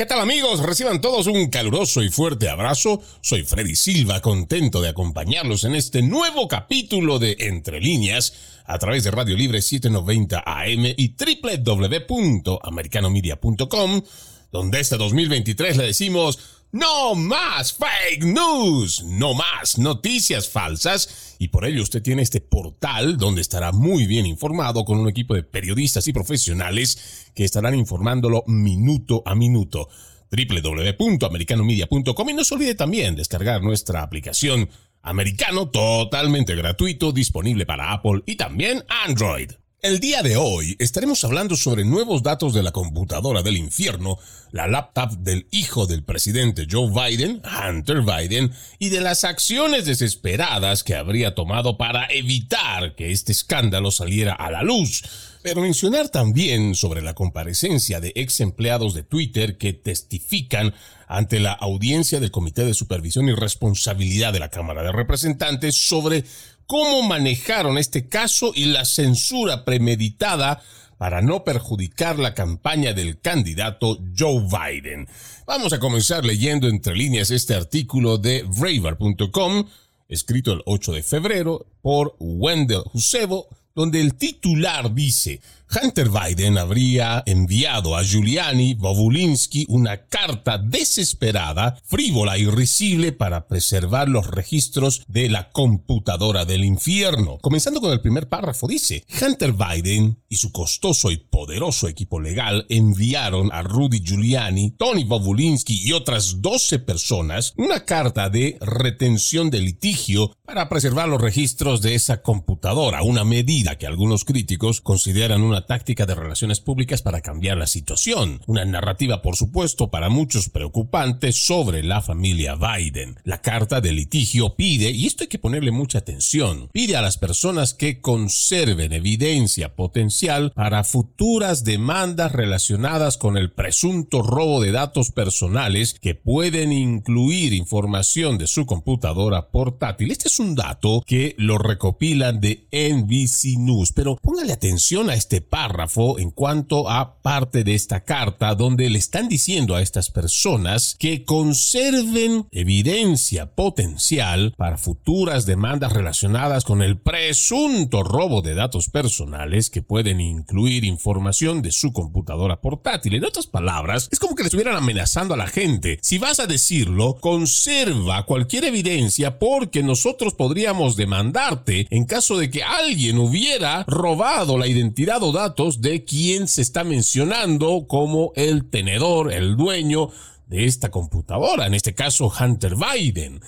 ¿Qué tal amigos? Reciban todos un caluroso y fuerte abrazo. Soy Freddy Silva, contento de acompañarlos en este nuevo capítulo de Entre líneas a través de Radio Libre 790 AM y www.americanomedia.com, donde este 2023 le decimos no más fake news, no más noticias falsas. Y por ello usted tiene este portal donde estará muy bien informado con un equipo de periodistas y profesionales que estarán informándolo minuto a minuto. www.americanomedia.com y no se olvide también descargar nuestra aplicación Americano totalmente gratuito disponible para Apple y también Android. El día de hoy estaremos hablando sobre nuevos datos de la computadora del infierno, la laptop del hijo del presidente Joe Biden, Hunter Biden, y de las acciones desesperadas que habría tomado para evitar que este escándalo saliera a la luz. Pero mencionar también sobre la comparecencia de ex empleados de Twitter que testifican ante la audiencia del Comité de Supervisión y Responsabilidad de la Cámara de Representantes sobre cómo manejaron este caso y la censura premeditada para no perjudicar la campaña del candidato Joe Biden. Vamos a comenzar leyendo entre líneas este artículo de Braver.com, escrito el 8 de febrero por Wendell Husebo, donde el titular dice, Hunter Biden habría enviado a Giuliani Bobulinski una carta desesperada, frívola y risible para preservar los registros de la computadora del infierno. Comenzando con el primer párrafo, dice, Hunter Biden y su costoso y poderoso equipo legal enviaron a Rudy Giuliani, Tony Bobulinski y otras 12 personas una carta de retención de litigio para preservar los registros de esa computadora, una medida que algunos críticos consideran una táctica de relaciones públicas para cambiar la situación. Una narrativa, por supuesto, para muchos preocupante sobre la familia Biden. La carta de litigio pide, y esto hay que ponerle mucha atención, pide a las personas que conserven evidencia potencial para futuras demandas relacionadas con el presunto robo de datos personales que pueden incluir información de su computadora portátil. Este es un dato que lo recopilan de NBC News, pero póngale atención a este párrafo en cuanto a parte de esta carta donde le están diciendo a estas personas que conserven evidencia potencial para futuras demandas relacionadas con el presunto robo de datos personales que pueden incluir información de su computadora portátil. En otras palabras, es como que le estuvieran amenazando a la gente. Si vas a decirlo, conserva cualquier evidencia porque nosotros podríamos demandarte en caso de que alguien hubiera robado la identidad o de quien se está mencionando como el tenedor, el dueño de esta computadora, en este caso Hunter Biden.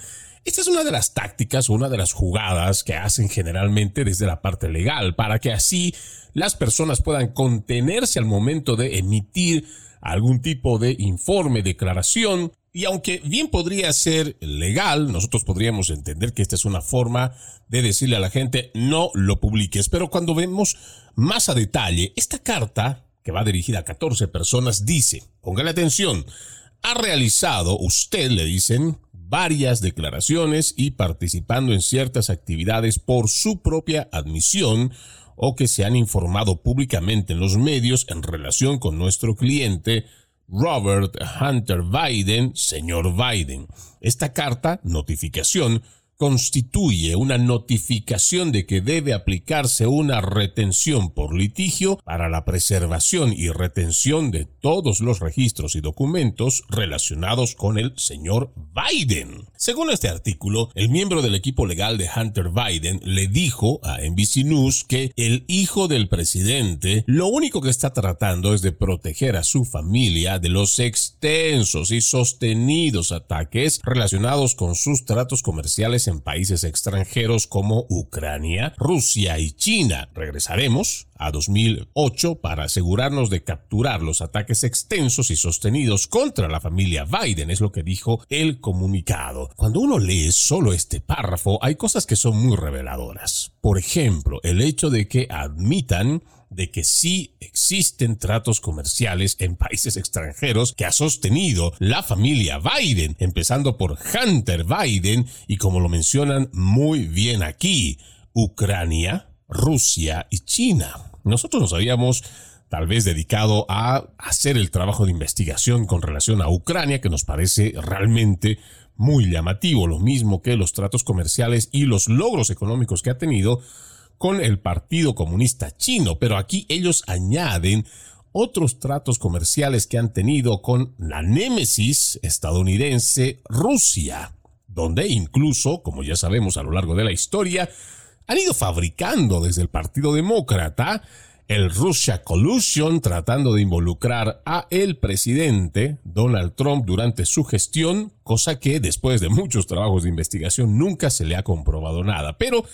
Esta es una de las tácticas, una de las jugadas que hacen generalmente desde la parte legal, para que así las personas puedan contenerse al momento de emitir algún tipo de informe, declaración, y aunque bien podría ser legal, nosotros podríamos entender que esta es una forma de decirle a la gente no lo publiques. Pero cuando vemos más a detalle, esta carta, que va dirigida a 14 personas, dice, póngale atención, ha realizado, usted le dicen, varias declaraciones y participando en ciertas actividades por su propia admisión o que se han informado públicamente en los medios en relación con nuestro cliente Robert Hunter Biden, señor Biden. Esta carta, notificación, constituye una notificación de que debe aplicarse una retención por litigio para la preservación y retención de todos los registros y documentos relacionados con el señor Biden. Según este artículo, el miembro del equipo legal de Hunter Biden le dijo a NBC News que el hijo del presidente lo único que está tratando es de proteger a su familia de los extensos y sostenidos ataques relacionados con sus tratos comerciales en países extranjeros como Ucrania, Rusia y China. Regresaremos a 2008 para asegurarnos de capturar los ataques extensos y sostenidos contra la familia Biden, es lo que dijo el comunicado. Cuando uno lee solo este párrafo, hay cosas que son muy reveladoras. Por ejemplo, el hecho de que admitan de que sí existen tratos comerciales en países extranjeros que ha sostenido la familia Biden, empezando por Hunter Biden y como lo mencionan muy bien aquí, Ucrania, Rusia y China. Nosotros nos habíamos tal vez dedicado a hacer el trabajo de investigación con relación a Ucrania, que nos parece realmente muy llamativo, lo mismo que los tratos comerciales y los logros económicos que ha tenido con el Partido Comunista Chino, pero aquí ellos añaden otros tratos comerciales que han tenido con la némesis estadounidense Rusia, donde incluso, como ya sabemos a lo largo de la historia, han ido fabricando desde el Partido Demócrata el Russia Collusion tratando de involucrar a el presidente Donald Trump durante su gestión, cosa que después de muchos trabajos de investigación nunca se le ha comprobado nada. Pero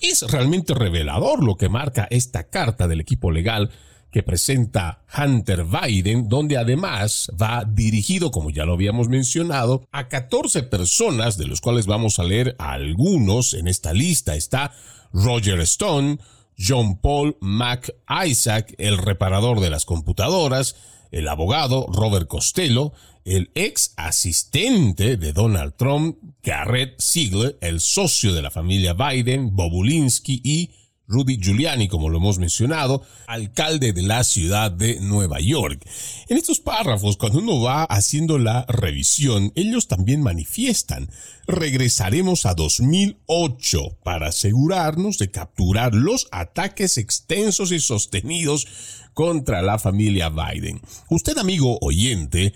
es realmente revelador lo que marca esta carta del equipo legal que presenta Hunter Biden, donde además va dirigido, como ya lo habíamos mencionado, a 14 personas, de los cuales vamos a leer algunos en esta lista. Está Roger Stone, John Paul Mac Isaac, el reparador de las computadoras, el abogado Robert Costello, el ex asistente de Donald Trump, Garrett Siegler, el socio de la familia Biden, Bobulinski y Rudy Giuliani, como lo hemos mencionado, alcalde de la ciudad de Nueva York. En estos párrafos, cuando uno va haciendo la revisión, ellos también manifiestan, regresaremos a 2008 para asegurarnos de capturar los ataques extensos y sostenidos contra la familia Biden. Usted, amigo oyente,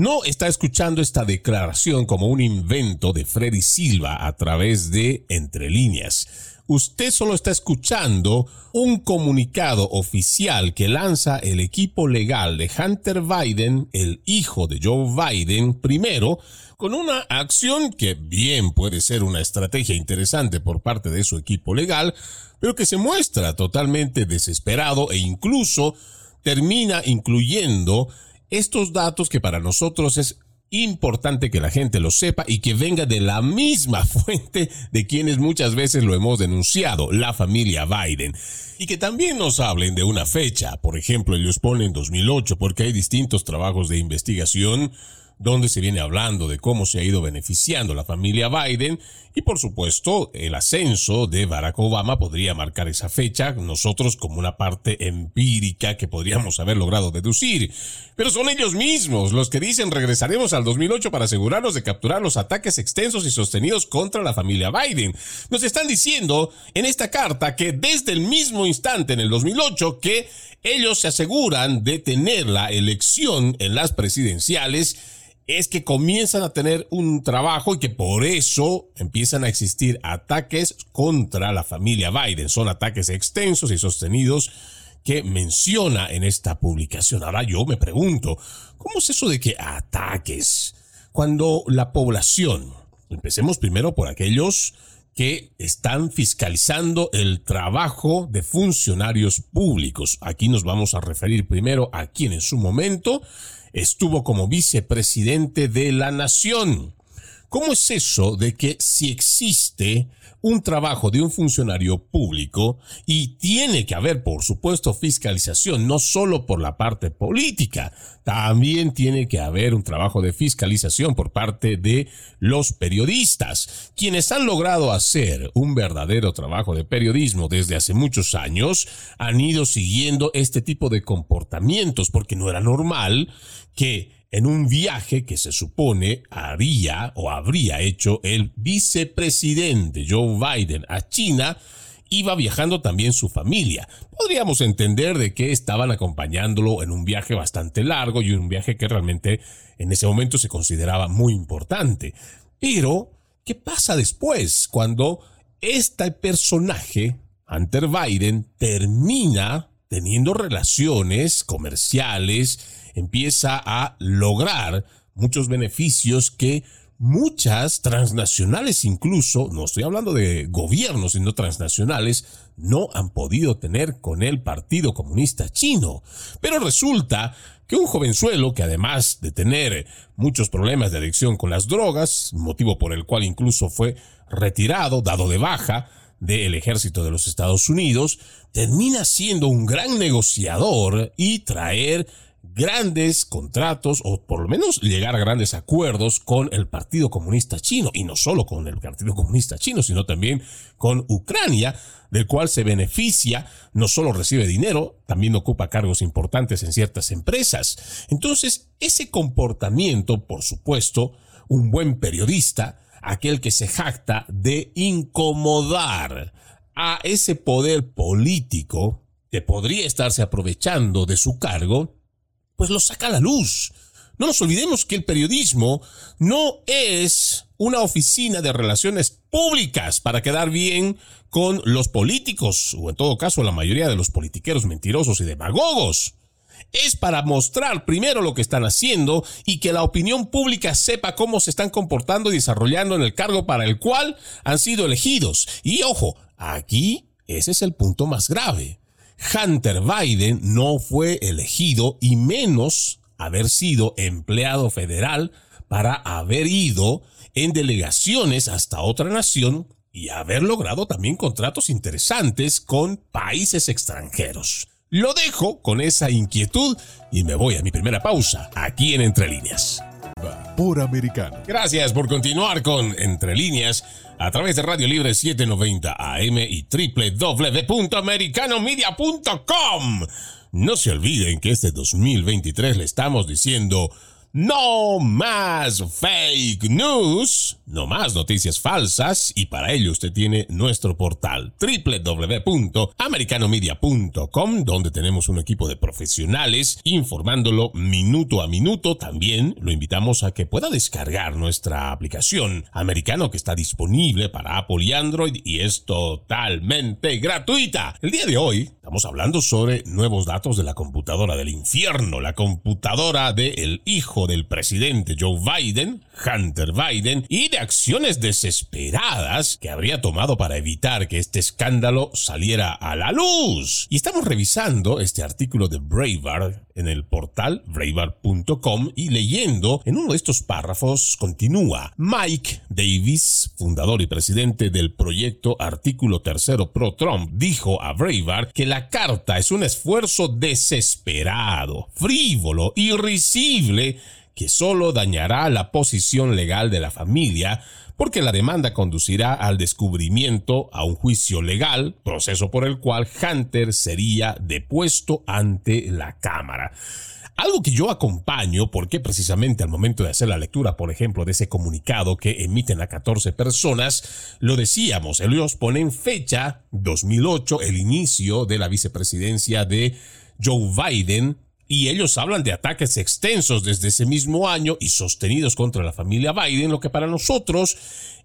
no está escuchando esta declaración como un invento de Freddy Silva a través de entre líneas. Usted solo está escuchando un comunicado oficial que lanza el equipo legal de Hunter Biden, el hijo de Joe Biden, primero, con una acción que bien puede ser una estrategia interesante por parte de su equipo legal, pero que se muestra totalmente desesperado e incluso termina incluyendo estos datos que para nosotros es importante que la gente lo sepa y que venga de la misma fuente de quienes muchas veces lo hemos denunciado, la familia Biden. Y que también nos hablen de una fecha, por ejemplo, ellos ponen 2008 porque hay distintos trabajos de investigación donde se viene hablando de cómo se ha ido beneficiando la familia Biden y por supuesto el ascenso de Barack Obama podría marcar esa fecha nosotros como una parte empírica que podríamos haber logrado deducir. Pero son ellos mismos los que dicen regresaremos al 2008 para asegurarnos de capturar los ataques extensos y sostenidos contra la familia Biden. Nos están diciendo en esta carta que desde el mismo instante en el 2008 que ellos se aseguran de tener la elección en las presidenciales es que comienzan a tener un trabajo y que por eso empiezan a existir ataques contra la familia Biden. Son ataques extensos y sostenidos que menciona en esta publicación. Ahora yo me pregunto, ¿cómo es eso de que ataques? Cuando la población, empecemos primero por aquellos que están fiscalizando el trabajo de funcionarios públicos. Aquí nos vamos a referir primero a quien en su momento estuvo como vicepresidente de la nación. ¿Cómo es eso de que si existe un trabajo de un funcionario público y tiene que haber, por supuesto, fiscalización, no solo por la parte política, también tiene que haber un trabajo de fiscalización por parte de los periodistas, quienes han logrado hacer un verdadero trabajo de periodismo desde hace muchos años, han ido siguiendo este tipo de comportamientos porque no era normal que en un viaje que se supone haría o habría hecho el vicepresidente Joe Biden a China, iba viajando también su familia. Podríamos entender de que estaban acompañándolo en un viaje bastante largo y un viaje que realmente en ese momento se consideraba muy importante. Pero, ¿qué pasa después cuando este personaje, Hunter Biden, termina teniendo relaciones comerciales, empieza a lograr muchos beneficios que muchas transnacionales incluso, no estoy hablando de gobiernos, sino transnacionales, no han podido tener con el Partido Comunista Chino. Pero resulta que un jovenzuelo que además de tener muchos problemas de adicción con las drogas, motivo por el cual incluso fue retirado, dado de baja, del ejército de los Estados Unidos, termina siendo un gran negociador y traer grandes contratos o por lo menos llegar a grandes acuerdos con el Partido Comunista Chino y no solo con el Partido Comunista Chino, sino también con Ucrania, del cual se beneficia, no solo recibe dinero, también ocupa cargos importantes en ciertas empresas. Entonces, ese comportamiento, por supuesto, un buen periodista, aquel que se jacta de incomodar a ese poder político que podría estarse aprovechando de su cargo, pues lo saca a la luz. No nos olvidemos que el periodismo no es una oficina de relaciones públicas para quedar bien con los políticos, o en todo caso la mayoría de los politiqueros mentirosos y demagogos es para mostrar primero lo que están haciendo y que la opinión pública sepa cómo se están comportando y desarrollando en el cargo para el cual han sido elegidos. Y ojo, aquí ese es el punto más grave. Hunter Biden no fue elegido y menos haber sido empleado federal para haber ido en delegaciones hasta otra nación y haber logrado también contratos interesantes con países extranjeros. Lo dejo con esa inquietud y me voy a mi primera pausa aquí en Entre Líneas. Por Americano. Gracias por continuar con Entre Líneas a través de Radio Libre 790 AM y www.americanomedia.com. No se olviden que este 2023 le estamos diciendo no más fake news, no más noticias falsas y para ello usted tiene nuestro portal www.americanomedia.com donde tenemos un equipo de profesionales informándolo minuto a minuto. También lo invitamos a que pueda descargar nuestra aplicación americano que está disponible para Apple y Android y es totalmente gratuita. El día de hoy estamos hablando sobre nuevos datos de la computadora del infierno, la computadora del hijo del presidente Joe Biden, Hunter Biden, y de acciones desesperadas que habría tomado para evitar que este escándalo saliera a la luz. Y estamos revisando este artículo de Breitbart en el portal breitbart.com y leyendo en uno de estos párrafos continúa Mike Davis, fundador y presidente del proyecto Artículo Tercero Pro Trump, dijo a Breitbart que la carta es un esfuerzo desesperado, frívolo, irrisible que solo dañará la posición legal de la familia porque la demanda conducirá al descubrimiento a un juicio legal, proceso por el cual Hunter sería depuesto ante la Cámara. Algo que yo acompaño porque precisamente al momento de hacer la lectura, por ejemplo, de ese comunicado que emiten a 14 personas, lo decíamos, ellos ponen fecha 2008, el inicio de la vicepresidencia de Joe Biden y ellos hablan de ataques extensos desde ese mismo año y sostenidos contra la familia Biden, lo que para nosotros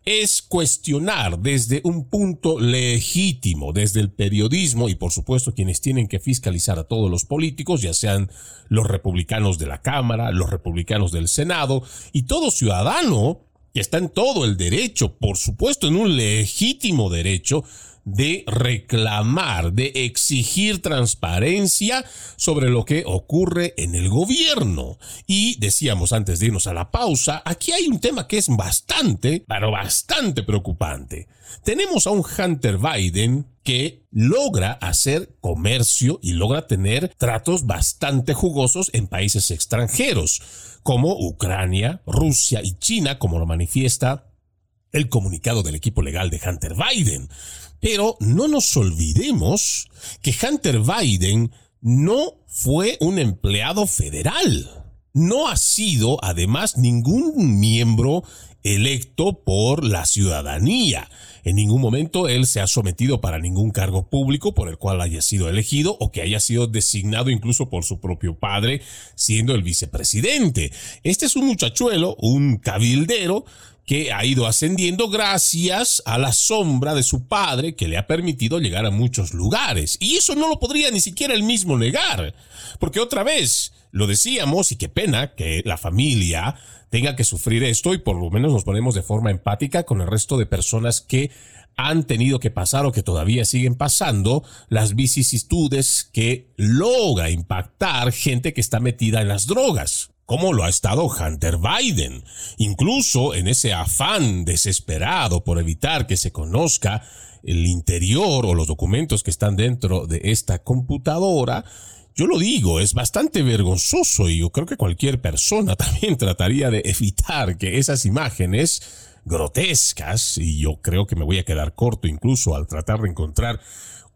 es cuestionar desde un punto legítimo, desde el periodismo y por supuesto quienes tienen que fiscalizar a todos los políticos, ya sean los republicanos de la Cámara, los republicanos del Senado y todo ciudadano que está en todo el derecho, por supuesto en un legítimo derecho de reclamar, de exigir transparencia sobre lo que ocurre en el gobierno. Y decíamos antes de irnos a la pausa, aquí hay un tema que es bastante, pero bastante preocupante. Tenemos a un Hunter Biden que logra hacer comercio y logra tener tratos bastante jugosos en países extranjeros, como Ucrania, Rusia y China, como lo manifiesta el comunicado del equipo legal de Hunter Biden. Pero no nos olvidemos que Hunter Biden no fue un empleado federal. No ha sido, además, ningún miembro electo por la ciudadanía. En ningún momento él se ha sometido para ningún cargo público por el cual haya sido elegido o que haya sido designado incluso por su propio padre siendo el vicepresidente. Este es un muchachuelo, un cabildero, que ha ido ascendiendo gracias a la sombra de su padre que le ha permitido llegar a muchos lugares. Y eso no lo podría ni siquiera él mismo negar. Porque otra vez, lo decíamos y qué pena que la familia tenga que sufrir esto y por lo menos nos ponemos de forma empática con el resto de personas que han tenido que pasar o que todavía siguen pasando las vicisitudes que logra impactar gente que está metida en las drogas como lo ha estado Hunter Biden, incluso en ese afán desesperado por evitar que se conozca el interior o los documentos que están dentro de esta computadora, yo lo digo, es bastante vergonzoso y yo creo que cualquier persona también trataría de evitar que esas imágenes grotescas, y yo creo que me voy a quedar corto incluso al tratar de encontrar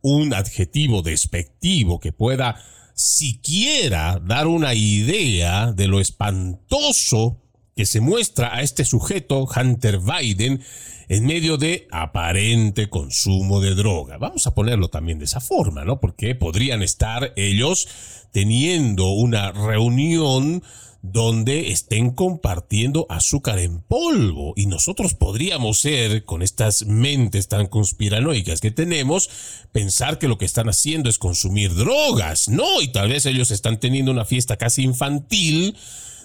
un adjetivo despectivo que pueda siquiera dar una idea de lo espantoso que se muestra a este sujeto, Hunter Biden, en medio de aparente consumo de droga. Vamos a ponerlo también de esa forma, ¿no? Porque podrían estar ellos teniendo una reunión donde estén compartiendo azúcar en polvo. Y nosotros podríamos ser, con estas mentes tan conspiranoicas que tenemos, pensar que lo que están haciendo es consumir drogas. No, y tal vez ellos están teniendo una fiesta casi infantil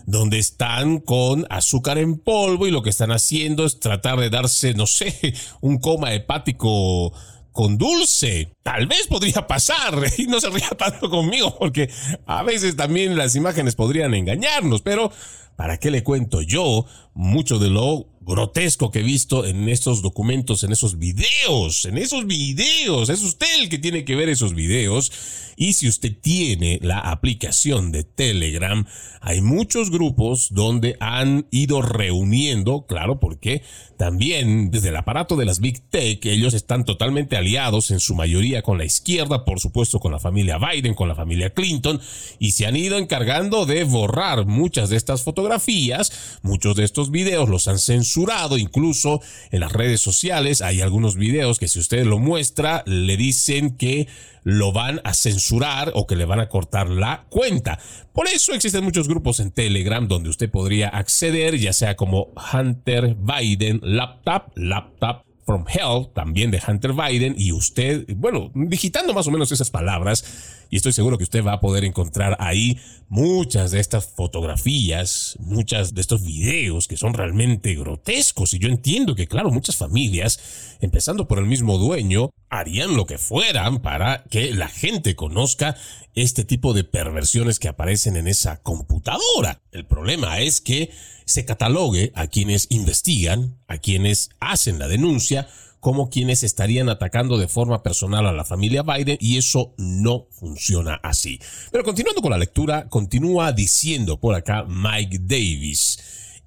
donde están con azúcar en polvo y lo que están haciendo es tratar de darse, no sé, un coma hepático con dulce. Tal vez podría pasar y no se ría tanto conmigo porque a veces también las imágenes podrían engañarnos, pero ¿para qué le cuento yo mucho de lo grotesco que he visto en estos documentos, en esos videos, en esos videos. Es usted el que tiene que ver esos videos. Y si usted tiene la aplicación de Telegram, hay muchos grupos donde han ido reuniendo, claro, porque también desde el aparato de las Big Tech, ellos están totalmente aliados en su mayoría con la izquierda, por supuesto con la familia Biden, con la familia Clinton, y se han ido encargando de borrar muchas de estas fotografías, muchos de estos videos los han censurado incluso en las redes sociales hay algunos videos que si usted lo muestra le dicen que lo van a censurar o que le van a cortar la cuenta. Por eso existen muchos grupos en Telegram donde usted podría acceder, ya sea como Hunter Biden Laptop, Laptop from Hell, también de Hunter Biden, y usted, bueno, digitando más o menos esas palabras, y estoy seguro que usted va a poder encontrar ahí muchas de estas fotografías, muchas de estos videos que son realmente grotescos. Y yo entiendo que, claro, muchas familias, empezando por el mismo dueño, harían lo que fueran para que la gente conozca este tipo de perversiones que aparecen en esa computadora. El problema es que se catalogue a quienes investigan, a quienes hacen la denuncia, como quienes estarían atacando de forma personal a la familia Biden y eso no funciona así. Pero continuando con la lectura, continúa diciendo por acá Mike Davis,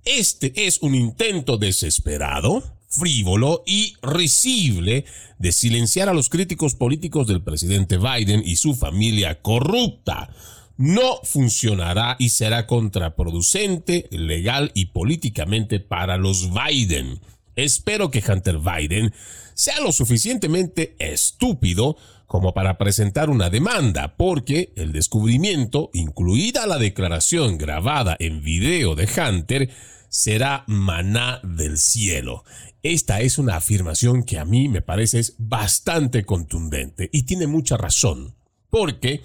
este es un intento desesperado, frívolo y risible de silenciar a los críticos políticos del presidente Biden y su familia corrupta no funcionará y será contraproducente, legal y políticamente para los Biden. Espero que Hunter Biden sea lo suficientemente estúpido como para presentar una demanda, porque el descubrimiento, incluida la declaración grabada en video de Hunter, será maná del cielo. Esta es una afirmación que a mí me parece bastante contundente y tiene mucha razón, porque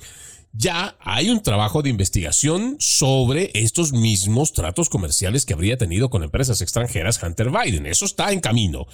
ya hay un trabajo de investigación sobre estos mismos tratos comerciales que habría tenido con empresas extranjeras Hunter Biden. Eso está en camino.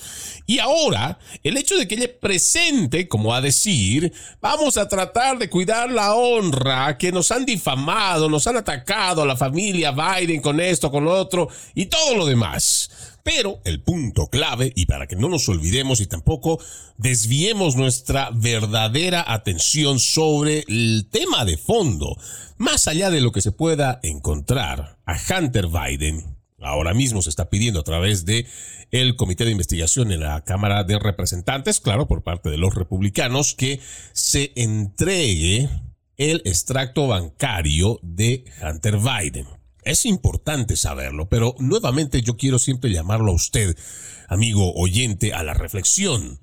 Y ahora, el hecho de que ella presente, como a decir, vamos a tratar de cuidar la honra, que nos han difamado, nos han atacado a la familia Biden con esto, con lo otro y todo lo demás. Pero el punto clave, y para que no nos olvidemos y tampoco desviemos nuestra verdadera atención sobre el tema de fondo, más allá de lo que se pueda encontrar a Hunter Biden, ahora mismo se está pidiendo a través de el comité de investigación en la Cámara de Representantes, claro, por parte de los republicanos, que se entregue el extracto bancario de Hunter Biden. Es importante saberlo, pero nuevamente yo quiero siempre llamarlo a usted, amigo oyente, a la reflexión.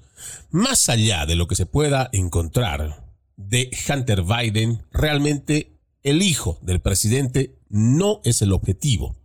Más allá de lo que se pueda encontrar de Hunter Biden, realmente el hijo del presidente no es el objetivo.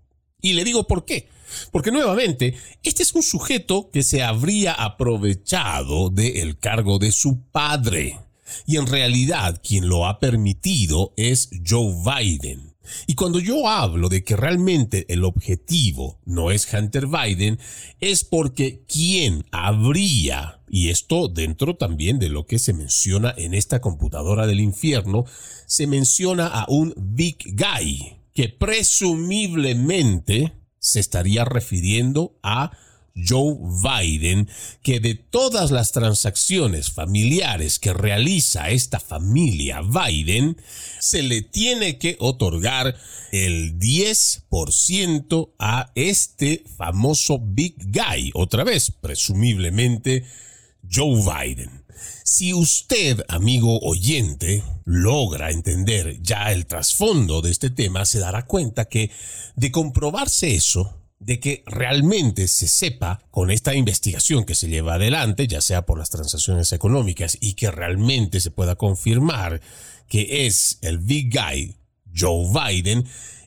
Y le digo por qué. Porque nuevamente, este es un sujeto que se habría aprovechado del cargo de su padre. Y en realidad quien lo ha permitido es Joe Biden. Y cuando yo hablo de que realmente el objetivo no es Hunter Biden, es porque quien habría, y esto dentro también de lo que se menciona en esta computadora del infierno, se menciona a un big guy que presumiblemente se estaría refiriendo a Joe Biden que de todas las transacciones familiares que realiza esta familia Biden, se le tiene que otorgar el 10% a este famoso Big Guy, otra vez, presumiblemente Joe Biden. Si usted, amigo oyente, logra entender ya el trasfondo de este tema, se dará cuenta que de comprobarse eso, de que realmente se sepa con esta investigación que se lleva adelante, ya sea por las transacciones económicas, y que realmente se pueda confirmar que es el big guy Joe Biden,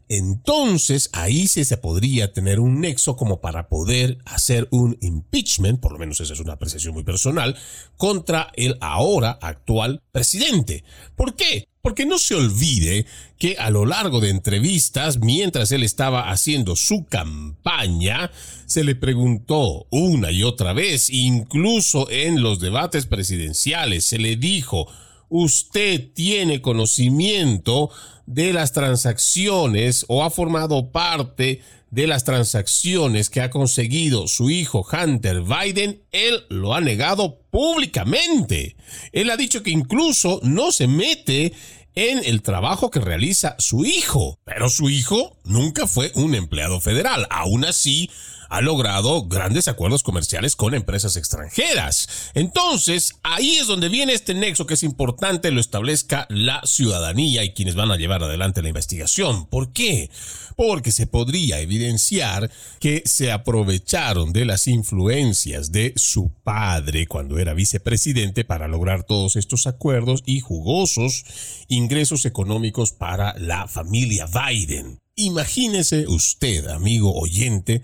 entonces ahí sí se podría tener un nexo como para poder hacer un impeachment, por lo menos esa es una apreciación muy personal, contra el ahora actual presidente. ¿Por qué? Porque no se olvide que a lo largo de entrevistas, mientras él estaba haciendo su campaña, se le preguntó una y otra vez, incluso en los debates presidenciales, se le dijo, usted tiene conocimiento de las transacciones o ha formado parte de las transacciones que ha conseguido su hijo Hunter Biden, él lo ha negado públicamente. Él ha dicho que incluso no se mete en el trabajo que realiza su hijo. Pero su hijo nunca fue un empleado federal. Aún así, ha logrado grandes acuerdos comerciales con empresas extranjeras. Entonces, ahí es donde viene este nexo que es importante lo establezca la ciudadanía y quienes van a llevar adelante la investigación. ¿Por qué? Porque se podría evidenciar que se aprovecharon de las influencias de su padre cuando era vicepresidente para lograr todos estos acuerdos y jugosos ingresos económicos para la familia Biden. Imagínese usted, amigo oyente,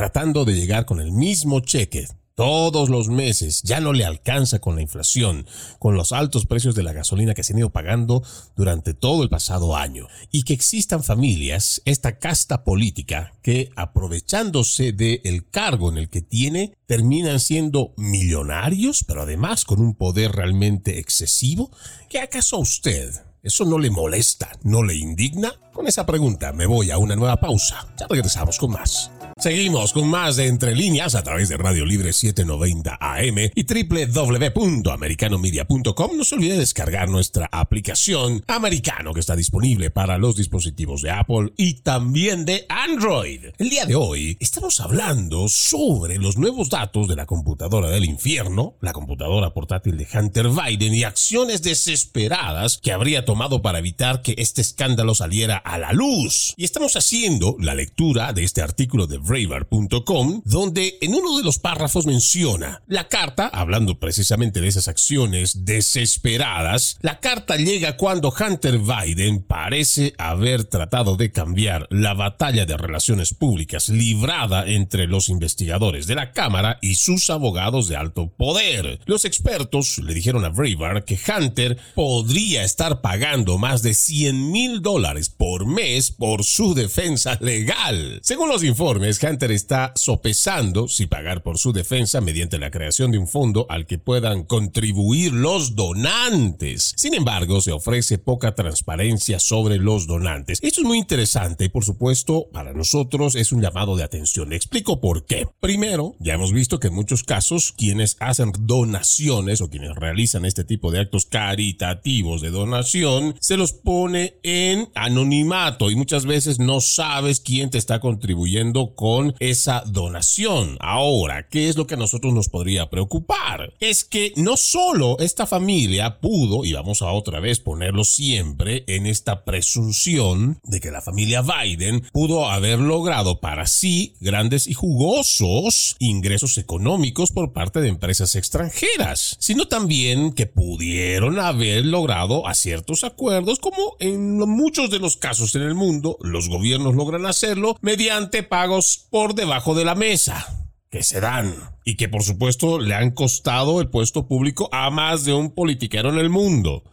tratando de llegar con el mismo cheque todos los meses, ya no le alcanza con la inflación, con los altos precios de la gasolina que se han ido pagando durante todo el pasado año, y que existan familias, esta casta política, que aprovechándose del cargo en el que tiene, terminan siendo millonarios, pero además con un poder realmente excesivo, ¿qué acaso a usted ¿Eso no le molesta? ¿No le indigna? Con esa pregunta me voy a una nueva pausa. Ya regresamos con más. Seguimos con más de Entre Líneas a través de Radio Libre 790 AM y www.americanomedia.com. No se olvide descargar nuestra aplicación Americano que está disponible para los dispositivos de Apple y también de Android. El día de hoy estamos hablando sobre los nuevos datos de la computadora del infierno, la computadora portátil de Hunter Biden y acciones desesperadas que habría tomado para evitar que este escándalo saliera a la luz. Y estamos haciendo la lectura de este artículo de Braver.com, donde en uno de los párrafos menciona la carta, hablando precisamente de esas acciones desesperadas, la carta llega cuando Hunter Biden parece haber tratado de cambiar la batalla de relaciones públicas librada entre los investigadores de la Cámara y sus abogados de alto poder. Los expertos le dijeron a Braver que Hunter podría estar pagando más de 100 mil dólares por mes por su defensa legal. Según los informes, Hunter está sopesando si pagar por su defensa mediante la creación de un fondo al que puedan contribuir los donantes. Sin embargo, se ofrece poca transparencia sobre los donantes. Esto es muy interesante y por supuesto para nosotros es un llamado de atención. explico por qué. Primero, ya hemos visto que en muchos casos quienes hacen donaciones o quienes realizan este tipo de actos caritativos de donación se los pone en anonimato y muchas veces no sabes quién te está contribuyendo con esa donación. Ahora, ¿qué es lo que a nosotros nos podría preocupar? Es que no solo esta familia pudo, y vamos a otra vez ponerlo siempre en esta presunción de que la familia Biden pudo haber logrado para sí grandes y jugosos ingresos económicos por parte de empresas extranjeras, sino también que pudieron haber logrado a ciertos acuerdos como en muchos de los casos en el mundo los gobiernos logran hacerlo mediante pagos por debajo de la mesa que se dan y que por supuesto le han costado el puesto público a más de un politiquero en el mundo.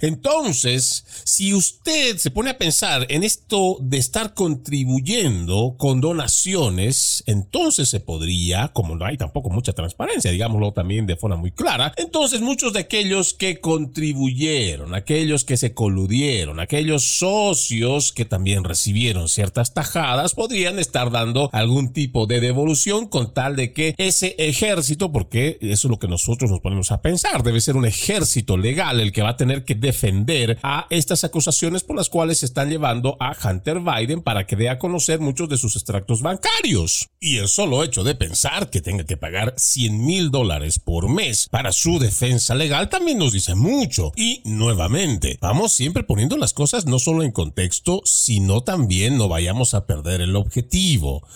Entonces, si usted se pone a pensar en esto de estar contribuyendo con donaciones, entonces se podría, como no hay tampoco mucha transparencia, digámoslo también de forma muy clara, entonces muchos de aquellos que contribuyeron, aquellos que se coludieron, aquellos socios que también recibieron ciertas tajadas, podrían estar dando algún tipo de devolución con tal de que ese ejército, porque eso es lo que nosotros nos ponemos a pensar, debe ser un ejército legal el que va a tener que defender a estas acusaciones por las cuales se están llevando a Hunter Biden para que dé a conocer muchos de sus extractos bancarios. Y el solo hecho de pensar que tenga que pagar 100 mil dólares por mes para su defensa legal también nos dice mucho. Y nuevamente, vamos siempre poniendo las cosas no solo en contexto, sino también no vayamos a perder el objetivo.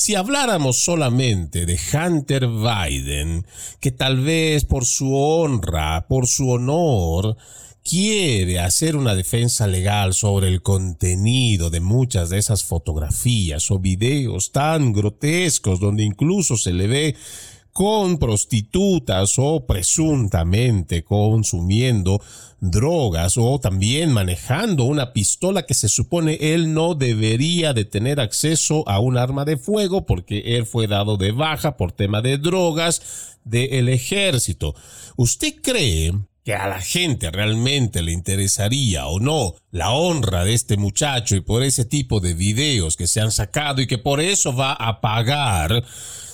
Si habláramos solamente de Hunter Biden, que tal vez por su honra, por su honor, quiere hacer una defensa legal sobre el contenido de muchas de esas fotografías o videos tan grotescos donde incluso se le ve con prostitutas o presuntamente consumiendo drogas o también manejando una pistola que se supone él no debería de tener acceso a un arma de fuego porque él fue dado de baja por tema de drogas del ejército. ¿Usted cree que a la gente realmente le interesaría o no la honra de este muchacho y por ese tipo de videos que se han sacado y que por eso va a pagar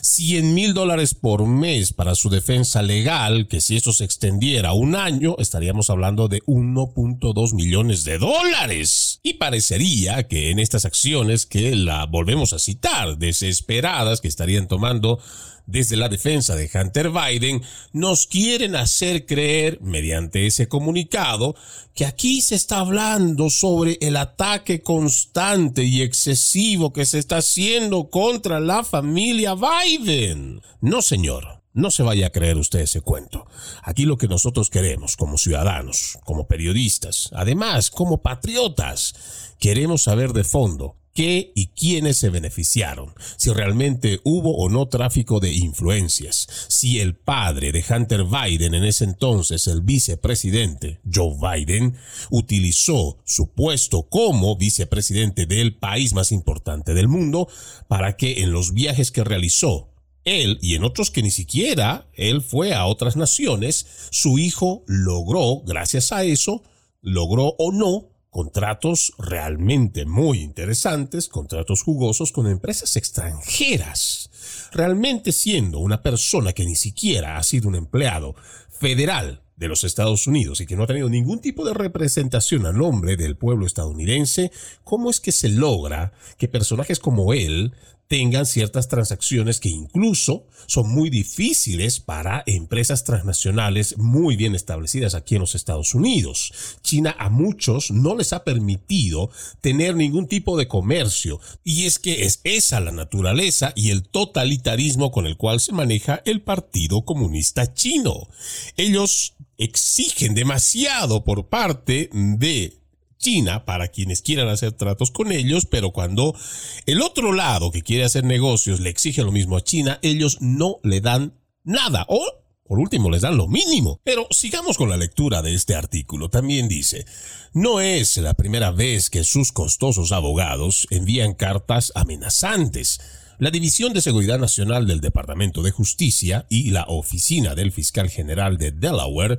100 mil dólares por mes para su defensa legal, que si eso se extendiera un año, estaríamos hablando de 1.2 millones de dólares. Y parecería que en estas acciones que la volvemos a citar, desesperadas que estarían tomando desde la defensa de Hunter Biden, nos quieren hacer creer, mediante ese comunicado, que aquí se está hablando sobre el ataque constante y excesivo que se está haciendo contra la familia Biden. No, señor. No se vaya a creer usted ese cuento. Aquí lo que nosotros queremos como ciudadanos, como periodistas, además como patriotas, queremos saber de fondo qué y quiénes se beneficiaron, si realmente hubo o no tráfico de influencias, si el padre de Hunter Biden, en ese entonces el vicepresidente Joe Biden, utilizó su puesto como vicepresidente del país más importante del mundo para que en los viajes que realizó él y en otros que ni siquiera él fue a otras naciones, su hijo logró, gracias a eso, logró o no contratos realmente muy interesantes, contratos jugosos con empresas extranjeras, realmente siendo una persona que ni siquiera ha sido un empleado federal de los Estados Unidos y que no ha tenido ningún tipo de representación a nombre del pueblo estadounidense, ¿cómo es que se logra que personajes como él tengan ciertas transacciones que incluso son muy difíciles para empresas transnacionales muy bien establecidas aquí en los Estados Unidos. China a muchos no les ha permitido tener ningún tipo de comercio y es que es esa la naturaleza y el totalitarismo con el cual se maneja el Partido Comunista Chino. Ellos exigen demasiado por parte de China para quienes quieran hacer tratos con ellos, pero cuando el otro lado que quiere hacer negocios le exige lo mismo a China, ellos no le dan nada o por último, les dan lo mínimo. Pero sigamos con la lectura de este artículo. También dice, no es la primera vez que sus costosos abogados envían cartas amenazantes la División de Seguridad Nacional del Departamento de Justicia y la Oficina del Fiscal General de Delaware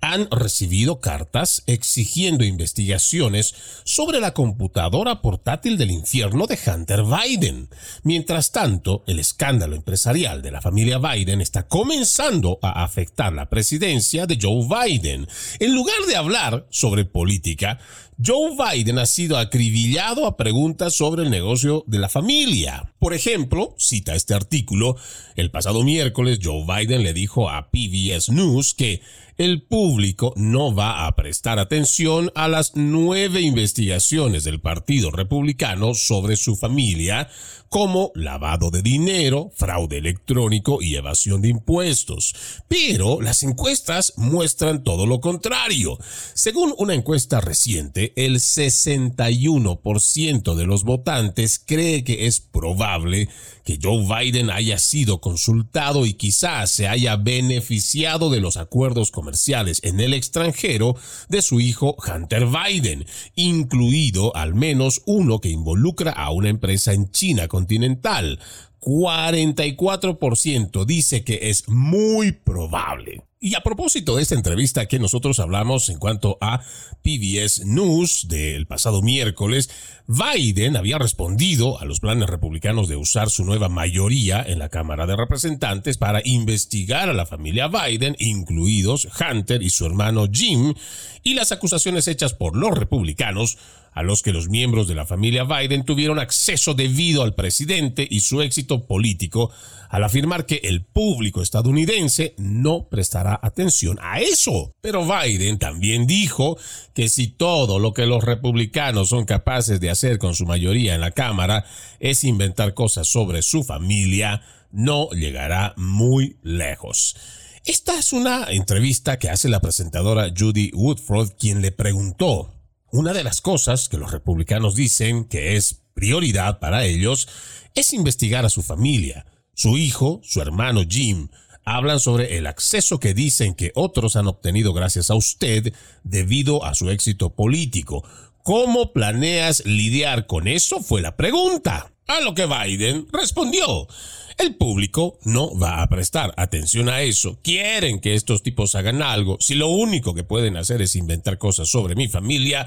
han recibido cartas exigiendo investigaciones sobre la computadora portátil del infierno de Hunter Biden. Mientras tanto, el escándalo empresarial de la familia Biden está comenzando a afectar la presidencia de Joe Biden. En lugar de hablar sobre política, Joe Biden ha sido acribillado a preguntas sobre el negocio de la familia. Por ejemplo, cita este artículo, el pasado miércoles Joe Biden le dijo a PBS News que el público no va a prestar atención a las nueve investigaciones del Partido Republicano sobre su familia, como lavado de dinero, fraude electrónico y evasión de impuestos. Pero las encuestas muestran todo lo contrario. Según una encuesta reciente, el 61% de los votantes cree que es probable que Joe Biden haya sido consultado y quizás se haya beneficiado de los acuerdos comerciales en el extranjero de su hijo Hunter Biden, incluido al menos uno que involucra a una empresa en China continental. 44% dice que es muy probable. Y a propósito de esta entrevista que nosotros hablamos en cuanto a PBS News del pasado miércoles, Biden había respondido a los planes republicanos de usar su nueva mayoría en la Cámara de Representantes para investigar a la familia Biden, incluidos Hunter y su hermano Jim, y las acusaciones hechas por los republicanos a los que los miembros de la familia Biden tuvieron acceso debido al presidente y su éxito político al afirmar que el público estadounidense no prestará atención a eso. Pero Biden también dijo que si todo lo que los republicanos son capaces de hacer con su mayoría en la Cámara es inventar cosas sobre su familia, no llegará muy lejos. Esta es una entrevista que hace la presentadora Judy Woodford, quien le preguntó una de las cosas que los republicanos dicen que es prioridad para ellos es investigar a su familia. Su hijo, su hermano Jim, hablan sobre el acceso que dicen que otros han obtenido gracias a usted debido a su éxito político. ¿Cómo planeas lidiar con eso? Fue la pregunta. A lo que Biden respondió. El público no va a prestar atención a eso. Quieren que estos tipos hagan algo. Si lo único que pueden hacer es inventar cosas sobre mi familia,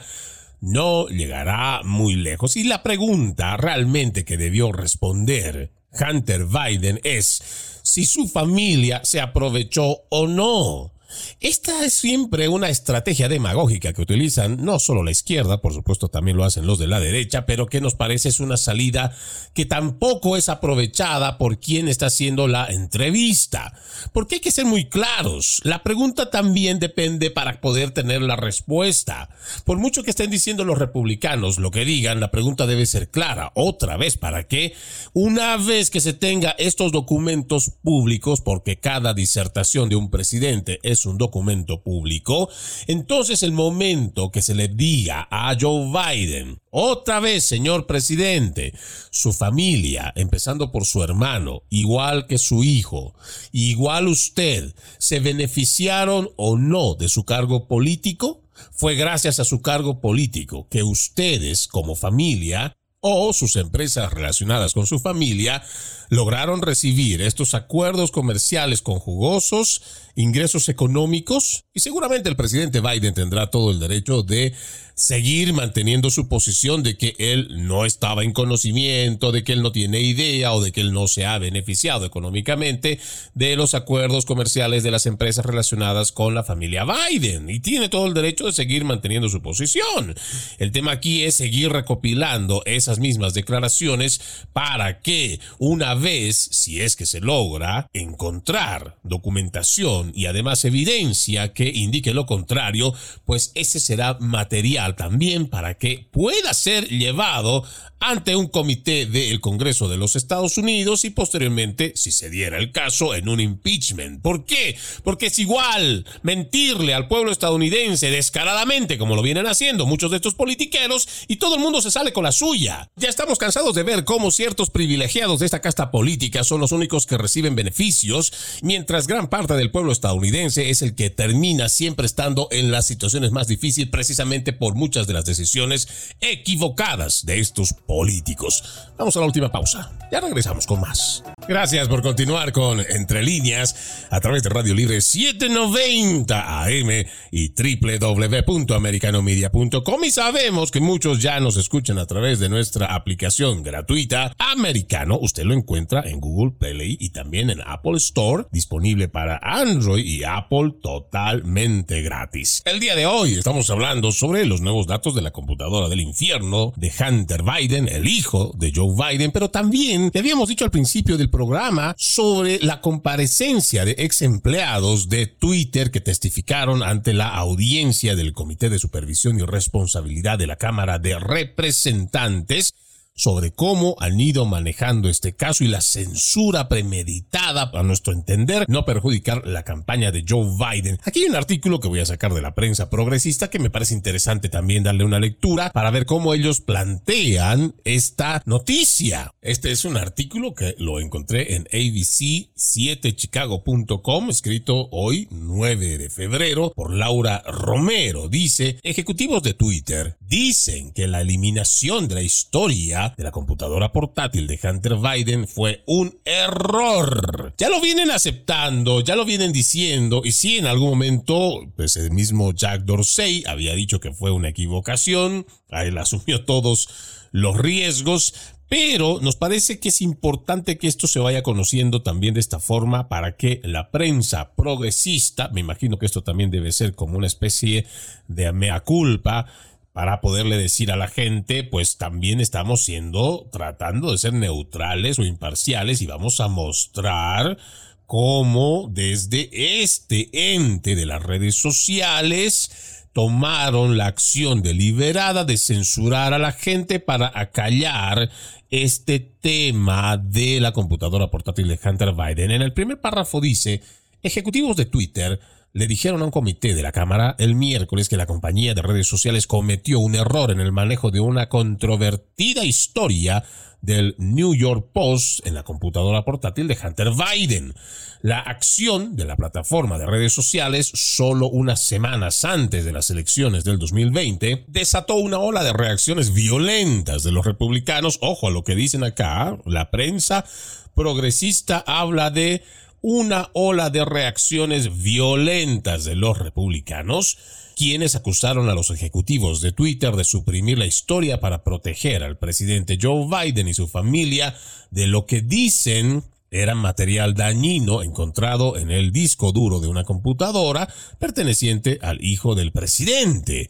no llegará muy lejos. Y la pregunta realmente que debió responder Hunter Biden es si su familia se aprovechó o no esta es siempre una estrategia demagógica que utilizan no solo la izquierda, por supuesto también lo hacen los de la derecha, pero que nos parece es una salida que tampoco es aprovechada por quien está haciendo la entrevista. Porque hay que ser muy claros. La pregunta también depende para poder tener la respuesta. Por mucho que estén diciendo los republicanos lo que digan, la pregunta debe ser clara. Otra vez, ¿para qué? Una vez que se tenga estos documentos públicos, porque cada disertación de un presidente es un documento público, entonces el momento que se le diga a Joe Biden, otra vez, señor presidente, su familia, empezando por su hermano, igual que su hijo, igual usted, se beneficiaron o no de su cargo político, fue gracias a su cargo político que ustedes como familia o sus empresas relacionadas con su familia lograron recibir estos acuerdos comerciales con jugosos ingresos económicos y seguramente el presidente Biden tendrá todo el derecho de seguir manteniendo su posición de que él no estaba en conocimiento, de que él no tiene idea o de que él no se ha beneficiado económicamente de los acuerdos comerciales de las empresas relacionadas con la familia Biden y tiene todo el derecho de seguir manteniendo su posición. El tema aquí es seguir recopilando esas mismas declaraciones para que una vez, si es que se logra, encontrar documentación y además evidencia que indique lo contrario, pues ese será material también para que pueda ser llevado ante un comité del Congreso de los Estados Unidos y posteriormente, si se diera el caso, en un impeachment. ¿Por qué? Porque es igual mentirle al pueblo estadounidense descaradamente, como lo vienen haciendo muchos de estos politiqueros, y todo el mundo se sale con la suya. Ya estamos cansados de ver cómo ciertos privilegiados de esta casta política son los únicos que reciben beneficios, mientras gran parte del pueblo estadounidense es el que termina siempre estando en las situaciones más difíciles precisamente por muchas de las decisiones equivocadas de estos políticos. Vamos a la última pausa. Ya regresamos con más. Gracias por continuar con Entre Líneas a través de Radio Libre 790 AM y www.americanomedia.com. Y sabemos que muchos ya nos escuchan a través de nuestra aplicación gratuita Americano. Usted lo encuentra en Google Play y también en Apple Store, disponible para Android y Apple totalmente gratis. El día de hoy estamos hablando sobre los nuevos datos de la computadora del infierno de Hunter Biden el hijo de Joe Biden, pero también, le habíamos dicho al principio del programa, sobre la comparecencia de ex empleados de Twitter que testificaron ante la audiencia del Comité de Supervisión y Responsabilidad de la Cámara de Representantes sobre cómo han ido manejando este caso y la censura premeditada, a nuestro entender, no perjudicar la campaña de Joe Biden. Aquí hay un artículo que voy a sacar de la prensa progresista que me parece interesante también darle una lectura para ver cómo ellos plantean esta noticia. Este es un artículo que lo encontré en abc7chicago.com, escrito hoy 9 de febrero por Laura Romero. Dice, ejecutivos de Twitter dicen que la eliminación de la historia de la computadora portátil de Hunter Biden fue un error. Ya lo vienen aceptando, ya lo vienen diciendo, y si en algún momento, pues el mismo Jack Dorsey había dicho que fue una equivocación, a él asumió todos los riesgos, pero nos parece que es importante que esto se vaya conociendo también de esta forma para que la prensa progresista, me imagino que esto también debe ser como una especie de mea culpa, para poderle decir a la gente, pues también estamos siendo, tratando de ser neutrales o imparciales y vamos a mostrar cómo desde este ente de las redes sociales tomaron la acción deliberada de censurar a la gente para acallar este tema de la computadora portátil de Hunter Biden. En el primer párrafo dice, ejecutivos de Twitter le dijeron a un comité de la Cámara el miércoles que la compañía de redes sociales cometió un error en el manejo de una controvertida historia del New York Post en la computadora portátil de Hunter Biden. La acción de la plataforma de redes sociales solo unas semanas antes de las elecciones del 2020 desató una ola de reacciones violentas de los republicanos. Ojo a lo que dicen acá, la prensa progresista habla de una ola de reacciones violentas de los republicanos, quienes acusaron a los ejecutivos de Twitter de suprimir la historia para proteger al presidente Joe Biden y su familia de lo que dicen era material dañino encontrado en el disco duro de una computadora perteneciente al hijo del presidente.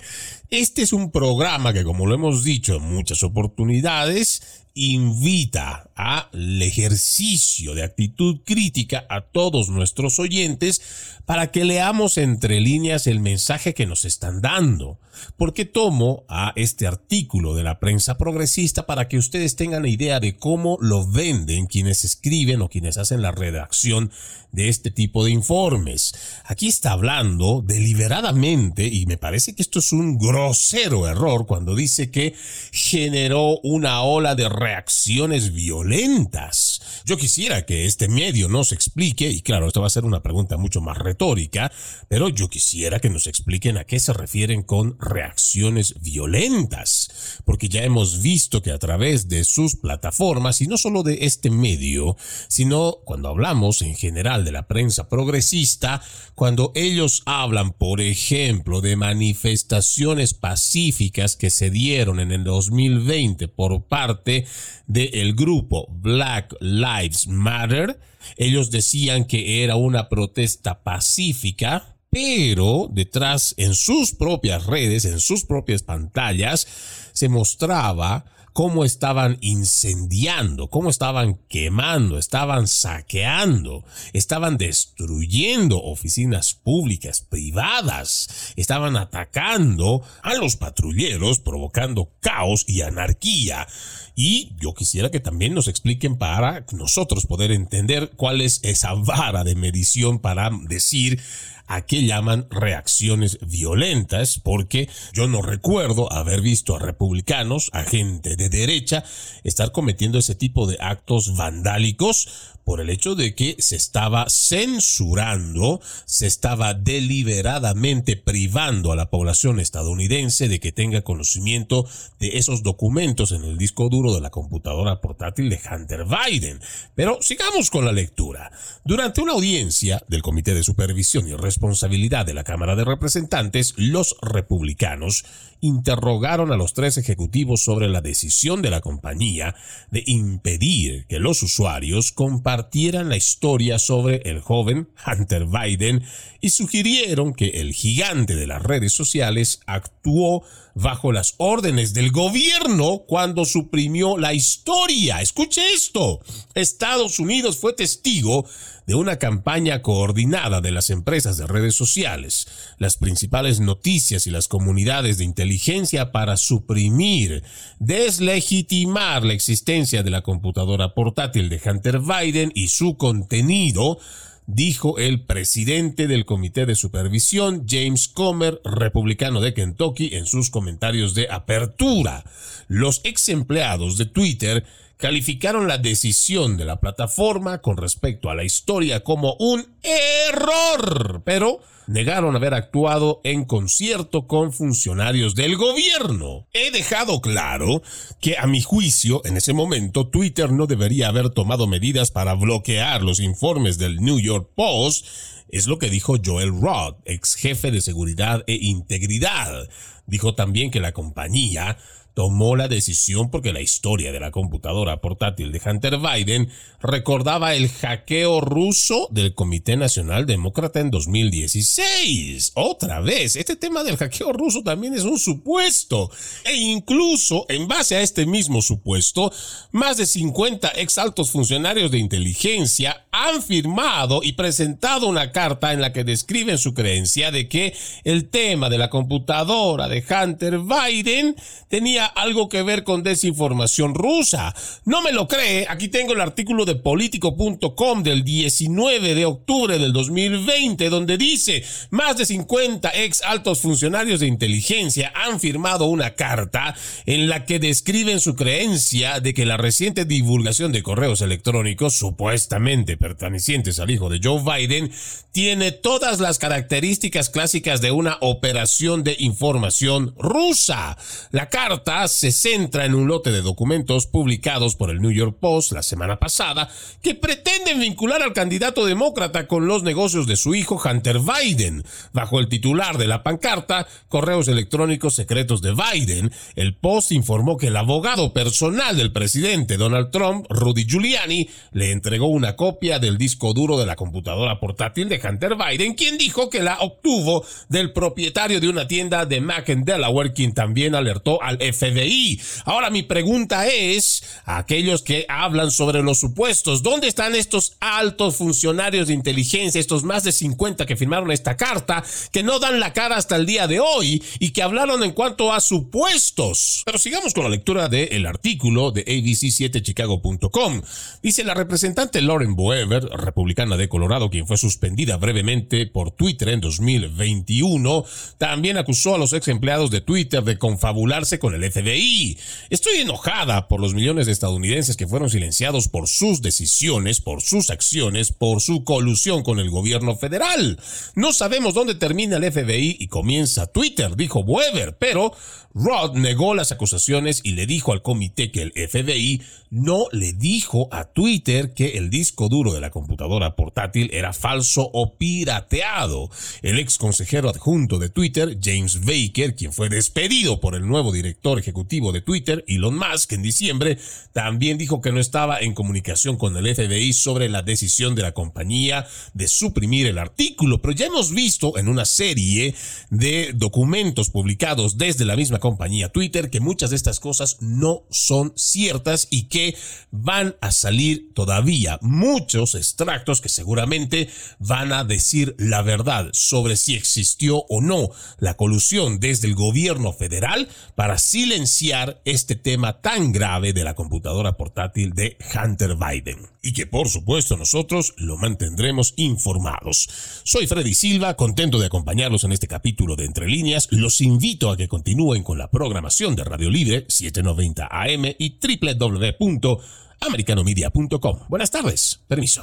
Este es un programa que, como lo hemos dicho en muchas oportunidades, invita al ejercicio de actitud crítica a todos nuestros oyentes para que leamos entre líneas el mensaje que nos están dando. Porque tomo a este artículo de la prensa progresista para que ustedes tengan idea de cómo lo venden quienes escriben o quienes hacen la redacción de este tipo de informes. Aquí está hablando deliberadamente y me parece que esto es un grosero error cuando dice que generó una ola de reacciones violentas. Yo quisiera que este medio nos explique, y claro, esto va a ser una pregunta mucho más retórica, pero yo quisiera que nos expliquen a qué se refieren con reacciones violentas, porque ya hemos visto que a través de sus plataformas, y no solo de este medio, sino cuando hablamos en general de la prensa progresista, cuando ellos hablan, por ejemplo, de manifestaciones pacíficas que se dieron en el 2020 por parte del grupo Black Lives Matter. Ellos decían que era una protesta pacífica, pero detrás en sus propias redes, en sus propias pantallas, se mostraba cómo estaban incendiando, cómo estaban quemando, estaban saqueando, estaban destruyendo oficinas públicas, privadas, estaban atacando a los patrulleros, provocando caos y anarquía. Y yo quisiera que también nos expliquen para nosotros poder entender cuál es esa vara de medición para decir a qué llaman reacciones violentas, porque yo no recuerdo haber visto a republicanos, a gente de derecha, estar cometiendo ese tipo de actos vandálicos por el hecho de que se estaba censurando, se estaba deliberadamente privando a la población estadounidense de que tenga conocimiento de esos documentos en el disco duro de la computadora portátil de Hunter Biden. Pero sigamos con la lectura. Durante una audiencia del Comité de Supervisión y Responsabilidad de la Cámara de Representantes, los republicanos interrogaron a los tres ejecutivos sobre la decisión de la compañía de impedir que los usuarios compartieran la historia sobre el joven Hunter Biden y sugirieron que el gigante de las redes sociales actuó bajo las órdenes del gobierno cuando suprimió la historia. Escuche esto. Estados Unidos fue testigo de una campaña coordinada de las empresas de redes sociales, las principales noticias y las comunidades de inteligencia para suprimir, deslegitimar la existencia de la computadora portátil de Hunter Biden y su contenido, dijo el presidente del Comité de Supervisión, James Comer, republicano de Kentucky, en sus comentarios de apertura. Los ex empleados de Twitter calificaron la decisión de la plataforma con respecto a la historia como un error, pero negaron haber actuado en concierto con funcionarios del gobierno. He dejado claro que a mi juicio en ese momento Twitter no debería haber tomado medidas para bloquear los informes del New York Post, es lo que dijo Joel Roth, ex jefe de seguridad e integridad. Dijo también que la compañía tomó la decisión porque la historia de la computadora portátil de Hunter Biden recordaba el hackeo ruso del Comité Nacional Demócrata en 2016. Otra vez, este tema del hackeo ruso también es un supuesto. E incluso, en base a este mismo supuesto, más de 50 ex altos funcionarios de inteligencia han firmado y presentado una carta en la que describen su creencia de que el tema de la computadora de Hunter Biden tenía algo que ver con desinformación rusa. No me lo cree, aquí tengo el artículo de político.com del 19 de octubre del 2020 donde dice más de 50 ex altos funcionarios de inteligencia han firmado una carta en la que describen su creencia de que la reciente divulgación de correos electrónicos supuestamente pertenecientes al hijo de Joe Biden tiene todas las características clásicas de una operación de información rusa. La carta se centra en un lote de documentos publicados por el New York Post la semana pasada que pretenden vincular al candidato demócrata con los negocios de su hijo Hunter Biden. Bajo el titular de la pancarta, Correos electrónicos secretos de Biden, el Post informó que el abogado personal del presidente Donald Trump, Rudy Giuliani, le entregó una copia del disco duro de la computadora portátil de Hunter Biden, quien dijo que la obtuvo del propietario de una tienda de Mac en Delaware, quien también alertó al FBI FBI. Ahora mi pregunta es, aquellos que hablan sobre los supuestos, ¿dónde están estos altos funcionarios de inteligencia, estos más de 50 que firmaron esta carta, que no dan la cara hasta el día de hoy y que hablaron en cuanto a supuestos? Pero sigamos con la lectura del artículo de abc7chicago.com. Dice la representante Lauren Boever, republicana de Colorado, quien fue suspendida brevemente por Twitter en 2021, también acusó a los ex empleados de Twitter de confabularse con el FBI. Estoy enojada por los millones de estadounidenses que fueron silenciados por sus decisiones, por sus acciones, por su colusión con el gobierno federal. No sabemos dónde termina el FBI y comienza Twitter, dijo Weber, pero Rod negó las acusaciones y le dijo al comité que el FBI no le dijo a Twitter que el disco duro de la computadora portátil era falso o pirateado. El ex consejero adjunto de Twitter, James Baker, quien fue despedido por el nuevo director ejecutivo de Twitter, Elon Musk, en diciembre, también dijo que no estaba en comunicación con el FBI sobre la decisión de la compañía de suprimir el artículo, pero ya hemos visto en una serie de documentos publicados desde la misma compañía Twitter que muchas de estas cosas no son ciertas y que van a salir todavía. Muchos extractos que seguramente van a decir la verdad sobre si existió o no la colusión desde el gobierno federal para silenciar este tema tan grave de la computadora portátil de Hunter Biden. Y que por supuesto nosotros lo mantendremos informados. Soy Freddy Silva, contento de acompañarlos en este capítulo de Entre Líneas. Los invito a que continúen con la programación de Radio Libre 790 AM y www.americanomedia.com. Buenas tardes. Permiso.